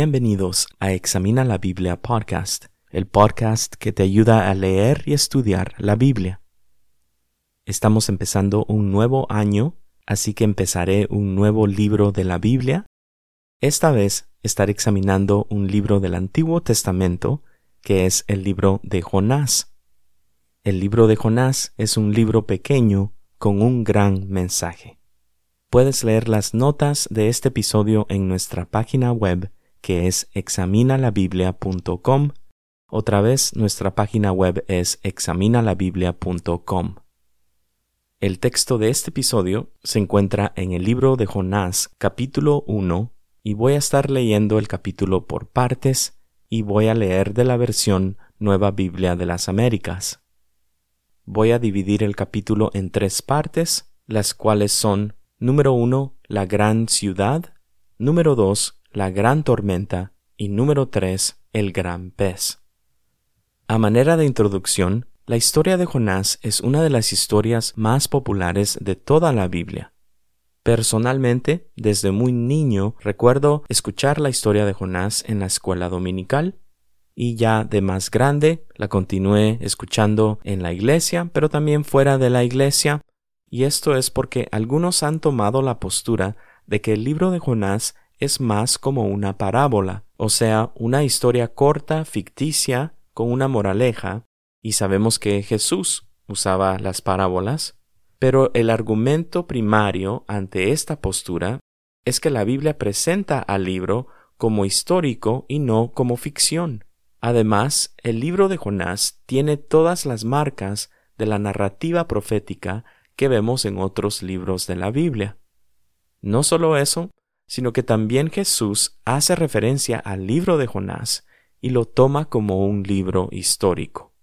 Bienvenidos a Examina la Biblia Podcast, el podcast que te ayuda a leer y estudiar la Biblia. Estamos empezando un nuevo año, así que empezaré un nuevo libro de la Biblia. Esta vez estaré examinando un libro del Antiguo Testamento, que es el libro de Jonás. El libro de Jonás es un libro pequeño con un gran mensaje. Puedes leer las notas de este episodio en nuestra página web que es examinalabiblia.com. Otra vez, nuestra página web es examinalabiblia.com. El texto de este episodio se encuentra en el libro de Jonás capítulo 1 y voy a estar leyendo el capítulo por partes y voy a leer de la versión Nueva Biblia de las Américas. Voy a dividir el capítulo en tres partes, las cuales son número 1, la gran ciudad, número 2, la gran tormenta y número 3, el gran pez. A manera de introducción, la historia de Jonás es una de las historias más populares de toda la Biblia. Personalmente, desde muy niño recuerdo escuchar la historia de Jonás en la escuela dominical y ya de más grande la continué escuchando en la iglesia, pero también fuera de la iglesia, y esto es porque algunos han tomado la postura de que el libro de Jonás es más como una parábola, o sea, una historia corta, ficticia, con una moraleja, y sabemos que Jesús usaba las parábolas, pero el argumento primario ante esta postura es que la Biblia presenta al libro como histórico y no como ficción. Además, el libro de Jonás tiene todas las marcas de la narrativa profética que vemos en otros libros de la Biblia. No solo eso, sino que también Jesús hace referencia al libro de Jonás y lo toma como un libro histórico.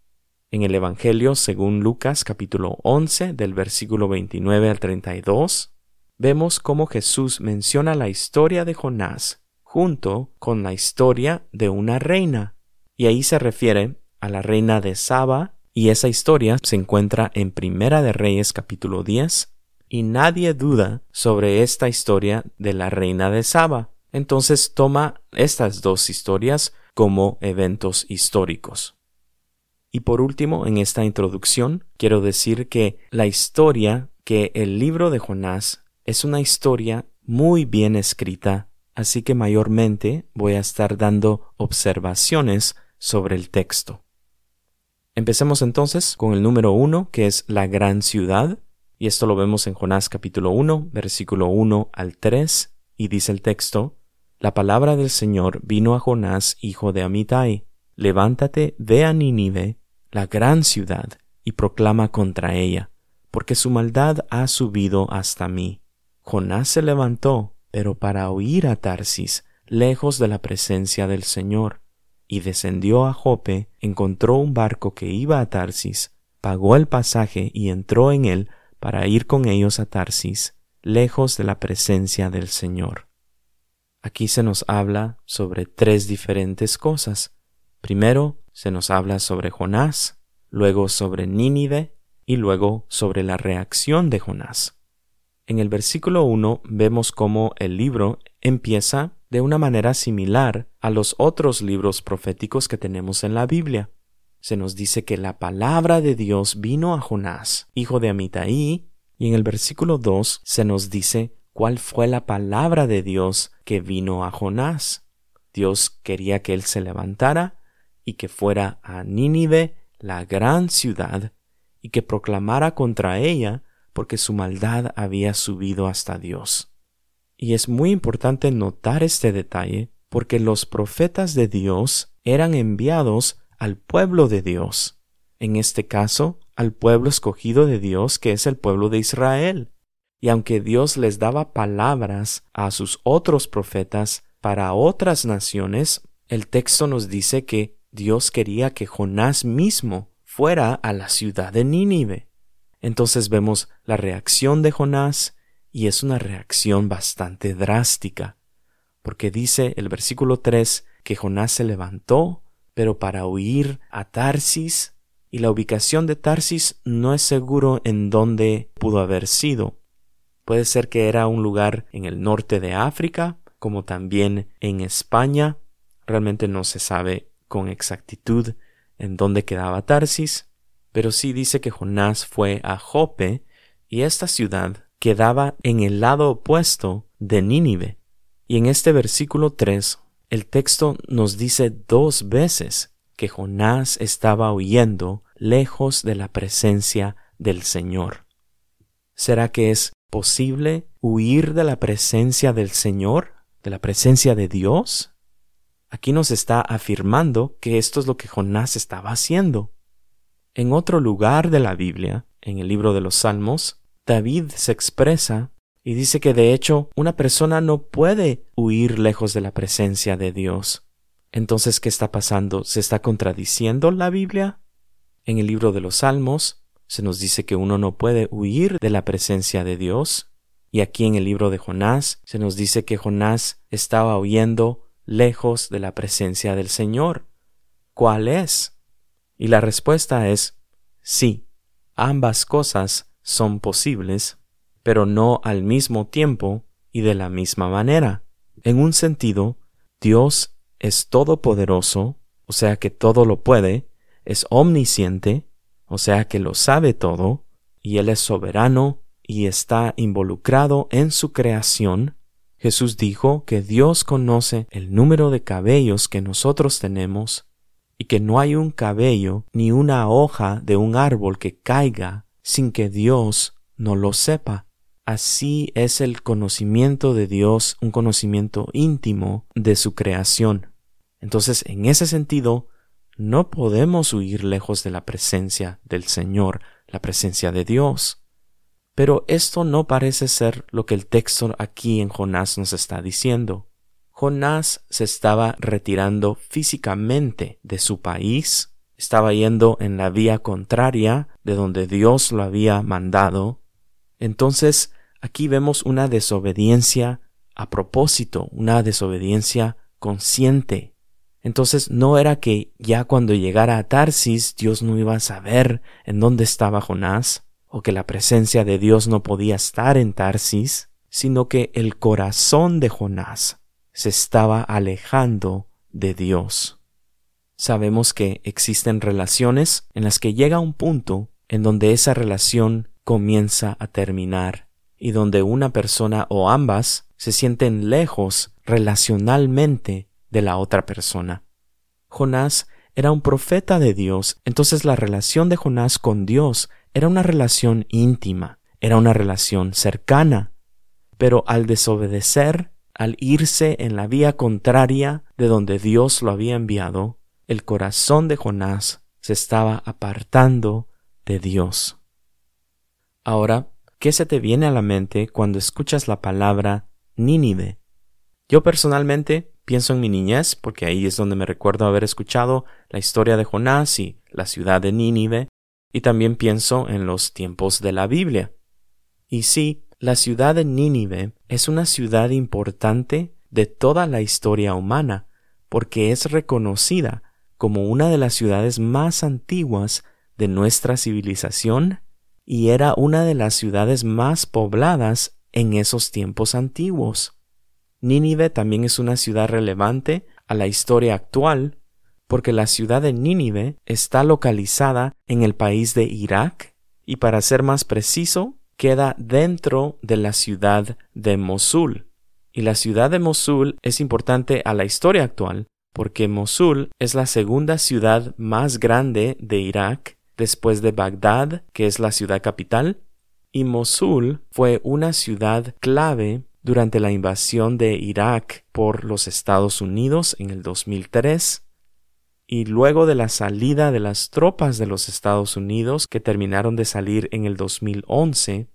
En el Evangelio según Lucas capítulo 11 del versículo 29 al 32, vemos cómo Jesús menciona la historia de Jonás junto con la historia de una reina, y ahí se refiere a la reina de Saba, y esa historia se encuentra en Primera de Reyes capítulo 10 y nadie duda sobre esta historia de la reina de Saba. Entonces toma estas dos historias como eventos históricos. Y por último, en esta introducción, quiero decir que la historia que el libro de Jonás es una historia muy bien escrita, así que mayormente voy a estar dando observaciones sobre el texto. Empecemos entonces con el número uno, que es la gran ciudad. Y esto lo vemos en Jonás capítulo 1, versículo 1 al 3, y dice el texto, La palabra del Señor vino a Jonás, hijo de Amitai, levántate, ve a Nínive, la gran ciudad, y proclama contra ella, porque su maldad ha subido hasta mí. Jonás se levantó, pero para huir a Tarsis, lejos de la presencia del Señor, y descendió a Jope, encontró un barco que iba a Tarsis, pagó el pasaje y entró en él para ir con ellos a Tarsis, lejos de la presencia del Señor. Aquí se nos habla sobre tres diferentes cosas. Primero se nos habla sobre Jonás, luego sobre Nínive y luego sobre la reacción de Jonás. En el versículo 1 vemos cómo el libro empieza de una manera similar a los otros libros proféticos que tenemos en la Biblia se nos dice que la palabra de Dios vino a Jonás, hijo de Amitai, y en el versículo 2 se nos dice cuál fue la palabra de Dios que vino a Jonás. Dios quería que él se levantara y que fuera a Nínive, la gran ciudad, y que proclamara contra ella porque su maldad había subido hasta Dios. Y es muy importante notar este detalle porque los profetas de Dios eran enviados al pueblo de Dios, en este caso al pueblo escogido de Dios que es el pueblo de Israel. Y aunque Dios les daba palabras a sus otros profetas para otras naciones, el texto nos dice que Dios quería que Jonás mismo fuera a la ciudad de Nínive. Entonces vemos la reacción de Jonás y es una reacción bastante drástica, porque dice el versículo 3 que Jonás se levantó pero para huir a Tarsis, y la ubicación de Tarsis no es seguro en dónde pudo haber sido. Puede ser que era un lugar en el norte de África, como también en España. Realmente no se sabe con exactitud en dónde quedaba Tarsis, pero sí dice que Jonás fue a Jope y esta ciudad quedaba en el lado opuesto de Nínive. Y en este versículo 3, el texto nos dice dos veces que Jonás estaba huyendo lejos de la presencia del Señor. ¿Será que es posible huir de la presencia del Señor, de la presencia de Dios? Aquí nos está afirmando que esto es lo que Jonás estaba haciendo. En otro lugar de la Biblia, en el libro de los Salmos, David se expresa y dice que de hecho una persona no puede huir lejos de la presencia de Dios. Entonces, ¿qué está pasando? ¿Se está contradiciendo la Biblia? En el libro de los Salmos se nos dice que uno no puede huir de la presencia de Dios. Y aquí en el libro de Jonás se nos dice que Jonás estaba huyendo lejos de la presencia del Señor. ¿Cuál es? Y la respuesta es sí, ambas cosas son posibles, pero no al mismo tiempo y de la misma manera. En un sentido, Dios es todopoderoso, o sea que todo lo puede, es omnisciente, o sea que lo sabe todo, y Él es soberano y está involucrado en su creación, Jesús dijo que Dios conoce el número de cabellos que nosotros tenemos y que no hay un cabello ni una hoja de un árbol que caiga sin que Dios no lo sepa. Así es el conocimiento de Dios, un conocimiento íntimo de su creación. Entonces, en ese sentido, no podemos huir lejos de la presencia del Señor, la presencia de Dios. Pero esto no parece ser lo que el texto aquí en Jonás nos está diciendo. Jonás se estaba retirando físicamente de su país, estaba yendo en la vía contraria de donde Dios lo había mandado. Entonces, aquí vemos una desobediencia a propósito, una desobediencia consciente. Entonces no era que ya cuando llegara a Tarsis Dios no iba a saber en dónde estaba Jonás, o que la presencia de Dios no podía estar en Tarsis, sino que el corazón de Jonás se estaba alejando de Dios. Sabemos que existen relaciones en las que llega un punto en donde esa relación comienza a terminar y donde una persona o ambas se sienten lejos relacionalmente de la otra persona. Jonás era un profeta de Dios, entonces la relación de Jonás con Dios era una relación íntima, era una relación cercana. Pero al desobedecer, al irse en la vía contraria de donde Dios lo había enviado, el corazón de Jonás se estaba apartando de Dios. Ahora, ¿qué se te viene a la mente cuando escuchas la palabra Nínive? Yo personalmente pienso en mi niñez, porque ahí es donde me recuerdo haber escuchado la historia de Jonás y la ciudad de Nínive, y también pienso en los tiempos de la Biblia. Y sí, la ciudad de Nínive es una ciudad importante de toda la historia humana, porque es reconocida como una de las ciudades más antiguas de nuestra civilización y era una de las ciudades más pobladas en esos tiempos antiguos. Nínive también es una ciudad relevante a la historia actual porque la ciudad de Nínive está localizada en el país de Irak y para ser más preciso, queda dentro de la ciudad de Mosul. Y la ciudad de Mosul es importante a la historia actual porque Mosul es la segunda ciudad más grande de Irak después de Bagdad, que es la ciudad capital, y Mosul fue una ciudad clave durante la invasión de Irak por los Estados Unidos en el 2003 y luego de la salida de las tropas de los Estados Unidos que terminaron de salir en el 2011,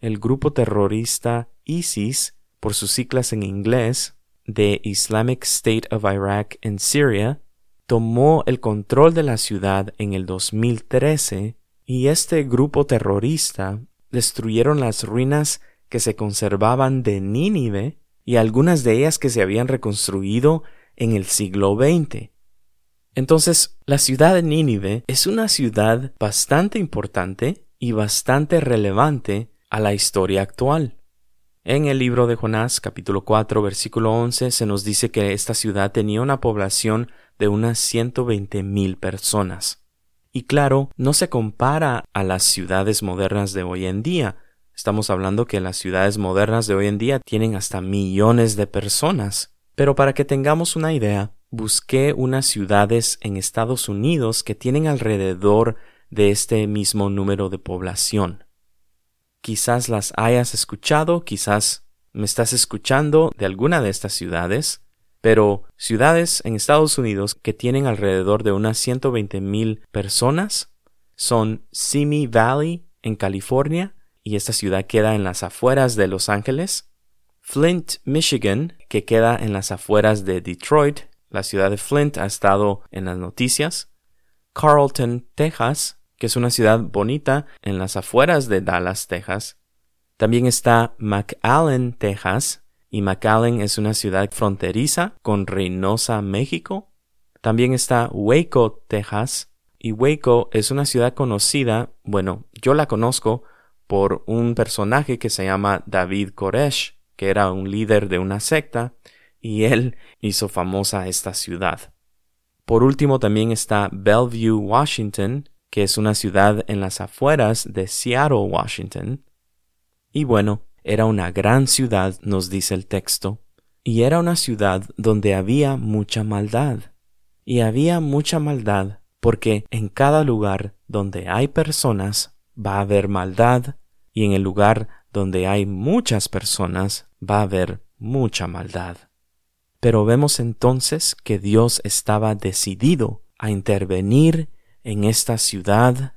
el grupo terrorista ISIS, por sus siglas en inglés, de Islamic State of Iraq and Syria, tomó el control de la ciudad en el 2013 y este grupo terrorista destruyeron las ruinas que se conservaban de Nínive y algunas de ellas que se habían reconstruido en el siglo XX. Entonces, la ciudad de Nínive es una ciudad bastante importante y bastante relevante a la historia actual. En el libro de Jonás, capítulo 4, versículo 11, se nos dice que esta ciudad tenía una población de unas 120 mil personas. Y claro, no se compara a las ciudades modernas de hoy en día. Estamos hablando que las ciudades modernas de hoy en día tienen hasta millones de personas. Pero para que tengamos una idea, busqué unas ciudades en Estados Unidos que tienen alrededor de este mismo número de población. Quizás las hayas escuchado, quizás me estás escuchando de alguna de estas ciudades, pero ciudades en Estados Unidos que tienen alrededor de unas 120 mil personas son Simi Valley en California, y esta ciudad queda en las afueras de Los Ángeles, Flint, Michigan, que queda en las afueras de Detroit, la ciudad de Flint ha estado en las noticias, Carlton, Texas, que es una ciudad bonita en las afueras de Dallas, Texas. También está McAllen, Texas, y McAllen es una ciudad fronteriza con Reynosa, México. También está Waco, Texas, y Waco es una ciudad conocida, bueno, yo la conozco por un personaje que se llama David Koresh, que era un líder de una secta, y él hizo famosa esta ciudad. Por último también está Bellevue, Washington, que es una ciudad en las afueras de Seattle, Washington. Y bueno, era una gran ciudad, nos dice el texto, y era una ciudad donde había mucha maldad. Y había mucha maldad porque en cada lugar donde hay personas va a haber maldad, y en el lugar donde hay muchas personas va a haber mucha maldad. Pero vemos entonces que Dios estaba decidido a intervenir en esta ciudad,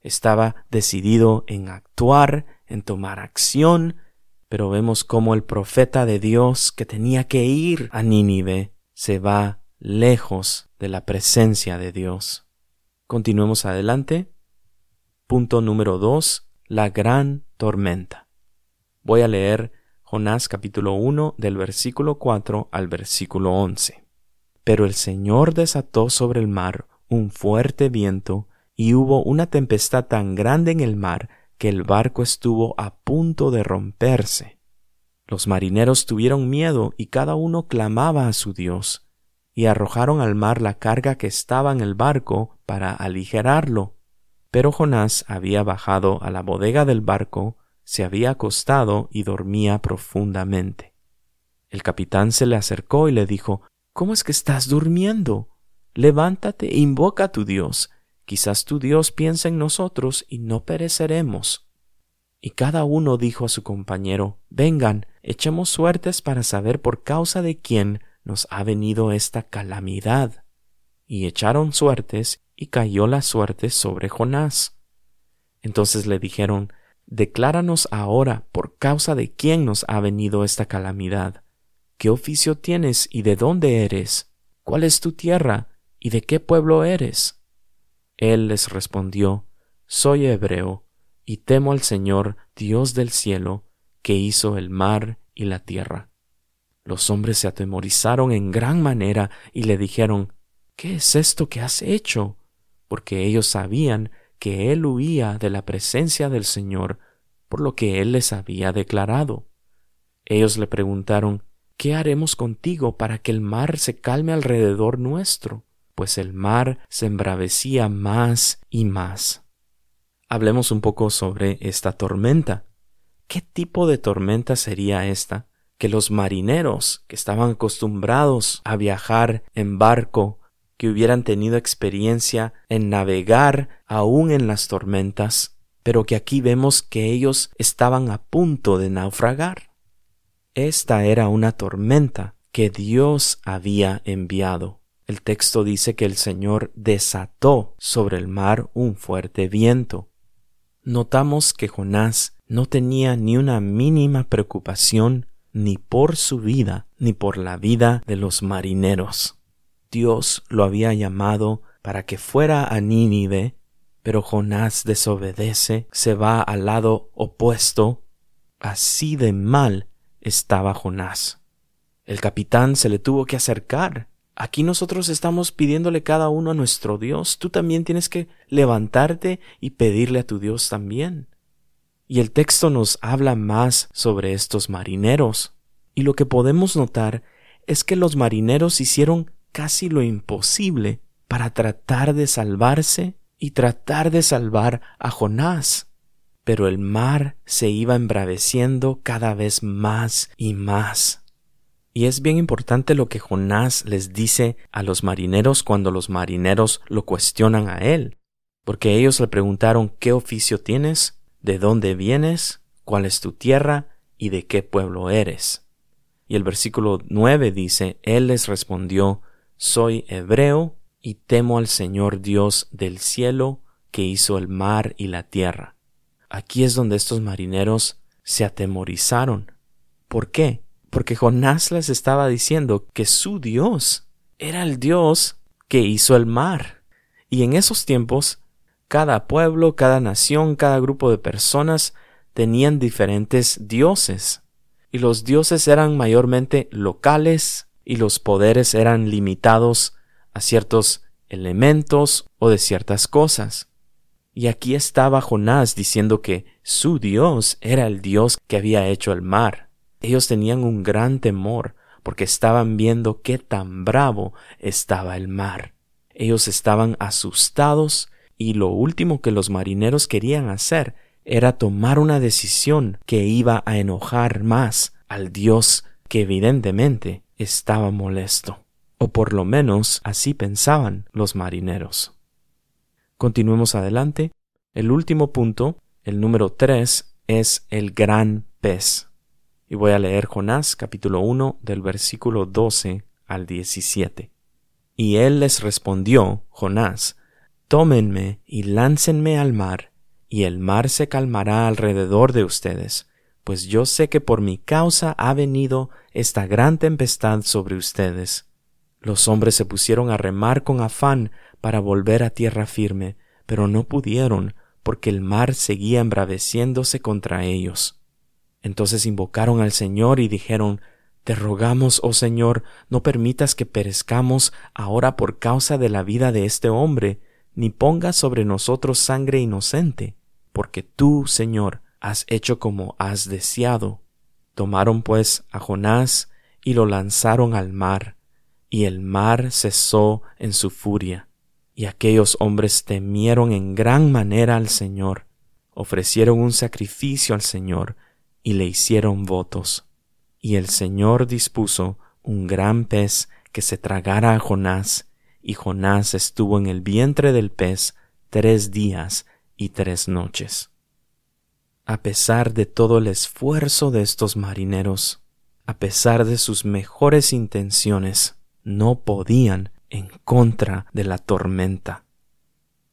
estaba decidido en actuar, en tomar acción, pero vemos cómo el profeta de Dios que tenía que ir a Nínive se va lejos de la presencia de Dios. Continuemos adelante. Punto número dos, la gran tormenta. Voy a leer Jonás capítulo 1 del versículo 4 al versículo 11. Pero el Señor desató sobre el mar un fuerte viento, y hubo una tempestad tan grande en el mar que el barco estuvo a punto de romperse. Los marineros tuvieron miedo y cada uno clamaba a su Dios, y arrojaron al mar la carga que estaba en el barco para aligerarlo. Pero Jonás había bajado a la bodega del barco, se había acostado y dormía profundamente. El capitán se le acercó y le dijo ¿Cómo es que estás durmiendo? Levántate e invoca a tu Dios. Quizás tu Dios piensa en nosotros y no pereceremos. Y cada uno dijo a su compañero, Vengan, echemos suertes para saber por causa de quién nos ha venido esta calamidad. Y echaron suertes, y cayó la suerte sobre Jonás. Entonces le dijeron, Decláranos ahora por causa de quién nos ha venido esta calamidad. ¿Qué oficio tienes y de dónde eres? ¿Cuál es tu tierra ¿Y de qué pueblo eres? Él les respondió, Soy hebreo, y temo al Señor, Dios del cielo, que hizo el mar y la tierra. Los hombres se atemorizaron en gran manera y le dijeron, ¿Qué es esto que has hecho? Porque ellos sabían que él huía de la presencia del Señor, por lo que él les había declarado. Ellos le preguntaron, ¿Qué haremos contigo para que el mar se calme alrededor nuestro? Pues el mar se embravecía más y más. Hablemos un poco sobre esta tormenta. ¿Qué tipo de tormenta sería esta? Que los marineros, que estaban acostumbrados a viajar en barco, que hubieran tenido experiencia en navegar aún en las tormentas, pero que aquí vemos que ellos estaban a punto de naufragar. Esta era una tormenta que Dios había enviado. El texto dice que el Señor desató sobre el mar un fuerte viento. Notamos que Jonás no tenía ni una mínima preocupación ni por su vida ni por la vida de los marineros. Dios lo había llamado para que fuera a Nínive, pero Jonás desobedece, se va al lado opuesto. Así de mal estaba Jonás. El capitán se le tuvo que acercar Aquí nosotros estamos pidiéndole cada uno a nuestro Dios. Tú también tienes que levantarte y pedirle a tu Dios también. Y el texto nos habla más sobre estos marineros. Y lo que podemos notar es que los marineros hicieron casi lo imposible para tratar de salvarse y tratar de salvar a Jonás. Pero el mar se iba embraveciendo cada vez más y más. Y es bien importante lo que Jonás les dice a los marineros cuando los marineros lo cuestionan a él, porque ellos le preguntaron ¿qué oficio tienes? ¿De dónde vienes? ¿Cuál es tu tierra? ¿Y de qué pueblo eres? Y el versículo 9 dice, Él les respondió, Soy hebreo y temo al Señor Dios del cielo que hizo el mar y la tierra. Aquí es donde estos marineros se atemorizaron. ¿Por qué? Porque Jonás les estaba diciendo que su Dios era el Dios que hizo el mar. Y en esos tiempos, cada pueblo, cada nación, cada grupo de personas tenían diferentes dioses. Y los dioses eran mayormente locales y los poderes eran limitados a ciertos elementos o de ciertas cosas. Y aquí estaba Jonás diciendo que su Dios era el Dios que había hecho el mar. Ellos tenían un gran temor porque estaban viendo qué tan bravo estaba el mar. Ellos estaban asustados y lo último que los marineros querían hacer era tomar una decisión que iba a enojar más al Dios que evidentemente estaba molesto. O por lo menos así pensaban los marineros. Continuemos adelante. El último punto, el número 3, es el gran pez. Y voy a leer Jonás capítulo 1 del versículo 12 al 17. Y él les respondió, Jonás, Tómenme y láncenme al mar, y el mar se calmará alrededor de ustedes, pues yo sé que por mi causa ha venido esta gran tempestad sobre ustedes. Los hombres se pusieron a remar con afán para volver a tierra firme, pero no pudieron, porque el mar seguía embraveciéndose contra ellos. Entonces invocaron al Señor y dijeron, Te rogamos, oh Señor, no permitas que perezcamos ahora por causa de la vida de este hombre, ni pongas sobre nosotros sangre inocente, porque tú, Señor, has hecho como has deseado. Tomaron pues a Jonás y lo lanzaron al mar, y el mar cesó en su furia. Y aquellos hombres temieron en gran manera al Señor, ofrecieron un sacrificio al Señor, y le hicieron votos. Y el Señor dispuso un gran pez que se tragara a Jonás, y Jonás estuvo en el vientre del pez tres días y tres noches. A pesar de todo el esfuerzo de estos marineros, a pesar de sus mejores intenciones, no podían en contra de la tormenta.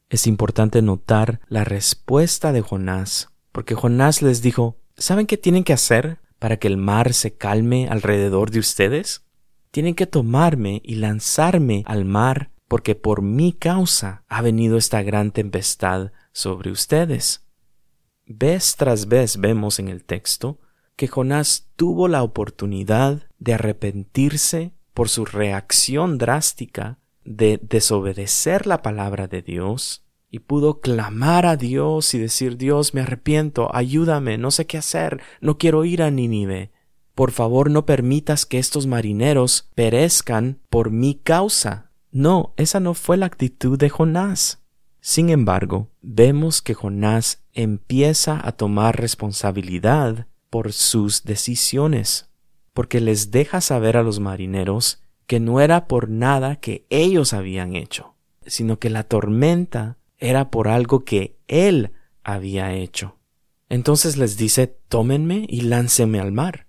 Es importante notar la respuesta de Jonás, porque Jonás les dijo, ¿saben qué tienen que hacer para que el mar se calme alrededor de ustedes? Tienen que tomarme y lanzarme al mar, porque por mi causa ha venido esta gran tempestad sobre ustedes. Vez tras vez vemos en el texto que Jonás tuvo la oportunidad de arrepentirse por su reacción drástica de desobedecer la palabra de Dios y pudo clamar a Dios y decir Dios me arrepiento, ayúdame, no sé qué hacer, no quiero ir a Nínive. Por favor no permitas que estos marineros perezcan por mi causa. No, esa no fue la actitud de Jonás. Sin embargo, vemos que Jonás empieza a tomar responsabilidad por sus decisiones porque les deja saber a los marineros que no era por nada que ellos habían hecho, sino que la tormenta era por algo que él había hecho. Entonces les dice, tómenme y láncenme al mar,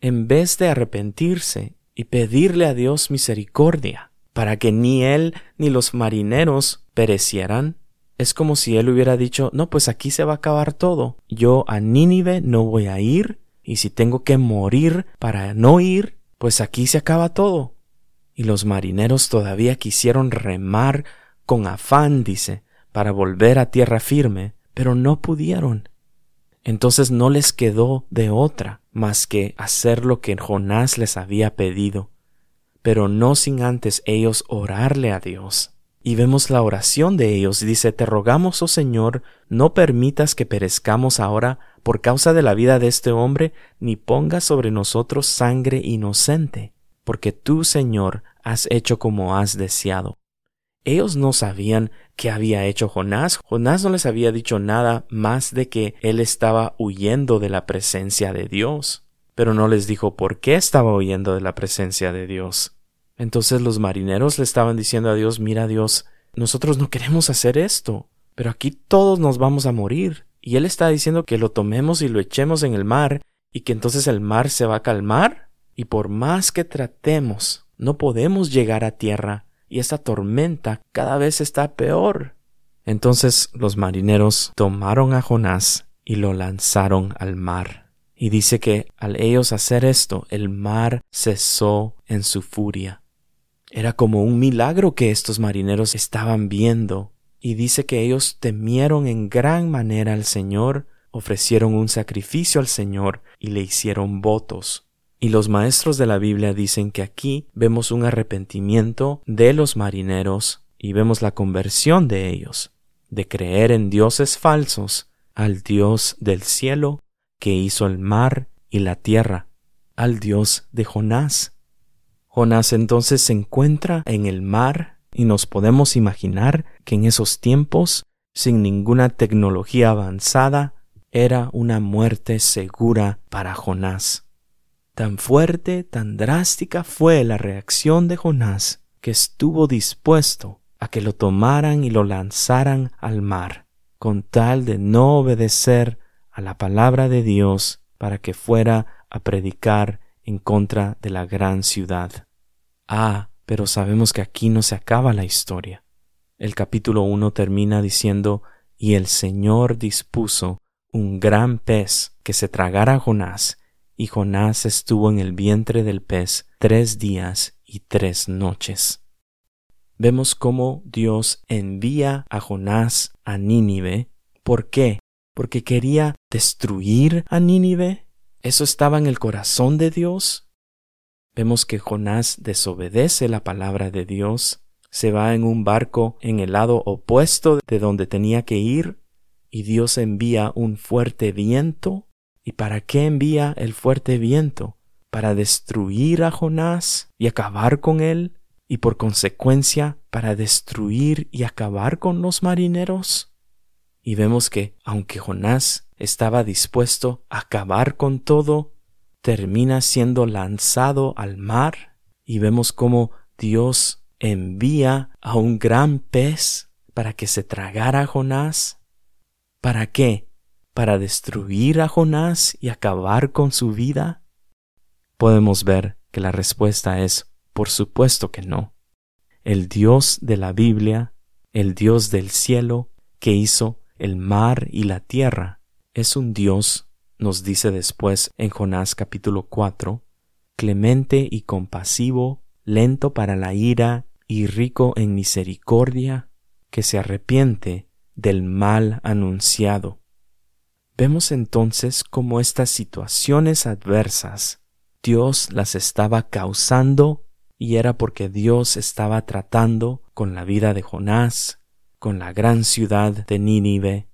en vez de arrepentirse y pedirle a Dios misericordia, para que ni él ni los marineros perecieran. Es como si él hubiera dicho, no, pues aquí se va a acabar todo. Yo a Nínive no voy a ir y si tengo que morir para no ir, pues aquí se acaba todo. Y los marineros todavía quisieron remar con afán, dice, para volver a tierra firme, pero no pudieron. Entonces no les quedó de otra más que hacer lo que Jonás les había pedido, pero no sin antes ellos orarle a Dios. Y vemos la oración de ellos. Dice, Te rogamos, oh Señor, no permitas que perezcamos ahora por causa de la vida de este hombre, ni pongas sobre nosotros sangre inocente, porque tú, Señor, has hecho como has deseado. Ellos no sabían qué había hecho Jonás. Jonás no les había dicho nada más de que él estaba huyendo de la presencia de Dios, pero no les dijo por qué estaba huyendo de la presencia de Dios. Entonces los marineros le estaban diciendo a Dios, mira Dios, nosotros no queremos hacer esto, pero aquí todos nos vamos a morir. Y él está diciendo que lo tomemos y lo echemos en el mar, y que entonces el mar se va a calmar, y por más que tratemos, no podemos llegar a tierra y esta tormenta cada vez está peor. Entonces los marineros tomaron a Jonás y lo lanzaron al mar. Y dice que al ellos hacer esto, el mar cesó en su furia. Era como un milagro que estos marineros estaban viendo, y dice que ellos temieron en gran manera al Señor, ofrecieron un sacrificio al Señor y le hicieron votos. Y los maestros de la Biblia dicen que aquí vemos un arrepentimiento de los marineros y vemos la conversión de ellos, de creer en dioses falsos al Dios del cielo que hizo el mar y la tierra, al Dios de Jonás. Jonás entonces se encuentra en el mar y nos podemos imaginar que en esos tiempos, sin ninguna tecnología avanzada, era una muerte segura para Jonás. Tan fuerte, tan drástica fue la reacción de Jonás que estuvo dispuesto a que lo tomaran y lo lanzaran al mar, con tal de no obedecer a la palabra de Dios para que fuera a predicar en contra de la gran ciudad. Ah, pero sabemos que aquí no se acaba la historia. El capítulo 1 termina diciendo, y el Señor dispuso un gran pez que se tragara a Jonás, y Jonás estuvo en el vientre del pez tres días y tres noches. Vemos cómo Dios envía a Jonás a Nínive. ¿Por qué? Porque quería destruir a Nínive. ¿Eso estaba en el corazón de Dios? Vemos que Jonás desobedece la palabra de Dios, se va en un barco en el lado opuesto de donde tenía que ir, y Dios envía un fuerte viento ¿Y para qué envía el fuerte viento? ¿Para destruir a Jonás y acabar con él? ¿Y por consecuencia para destruir y acabar con los marineros? Y vemos que, aunque Jonás estaba dispuesto a acabar con todo, termina siendo lanzado al mar y vemos cómo Dios envía a un gran pez para que se tragara a Jonás. ¿Para qué? Para destruir a Jonás y acabar con su vida? Podemos ver que la respuesta es por supuesto que no. El Dios de la Biblia, el Dios del cielo, que hizo el mar y la tierra, es un Dios, nos dice después en Jonás capítulo 4, clemente y compasivo, lento para la ira y rico en misericordia, que se arrepiente del mal anunciado Vemos entonces cómo estas situaciones adversas Dios las estaba causando y era porque Dios estaba tratando con la vida de Jonás, con la gran ciudad de Nínive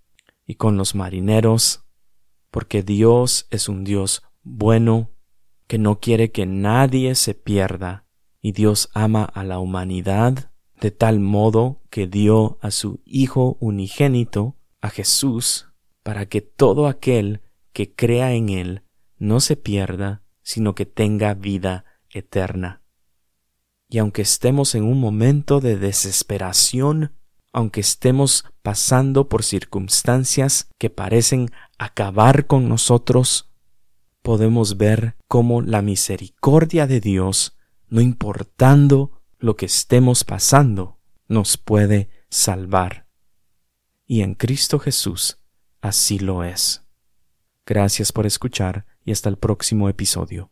y con los marineros, porque Dios es un Dios bueno, que no quiere que nadie se pierda, y Dios ama a la humanidad de tal modo que dio a su Hijo unigénito, a Jesús, para que todo aquel que crea en Él no se pierda, sino que tenga vida eterna. Y aunque estemos en un momento de desesperación, aunque estemos pasando por circunstancias que parecen acabar con nosotros, podemos ver cómo la misericordia de Dios, no importando lo que estemos pasando, nos puede salvar. Y en Cristo Jesús así lo es. Gracias por escuchar y hasta el próximo episodio.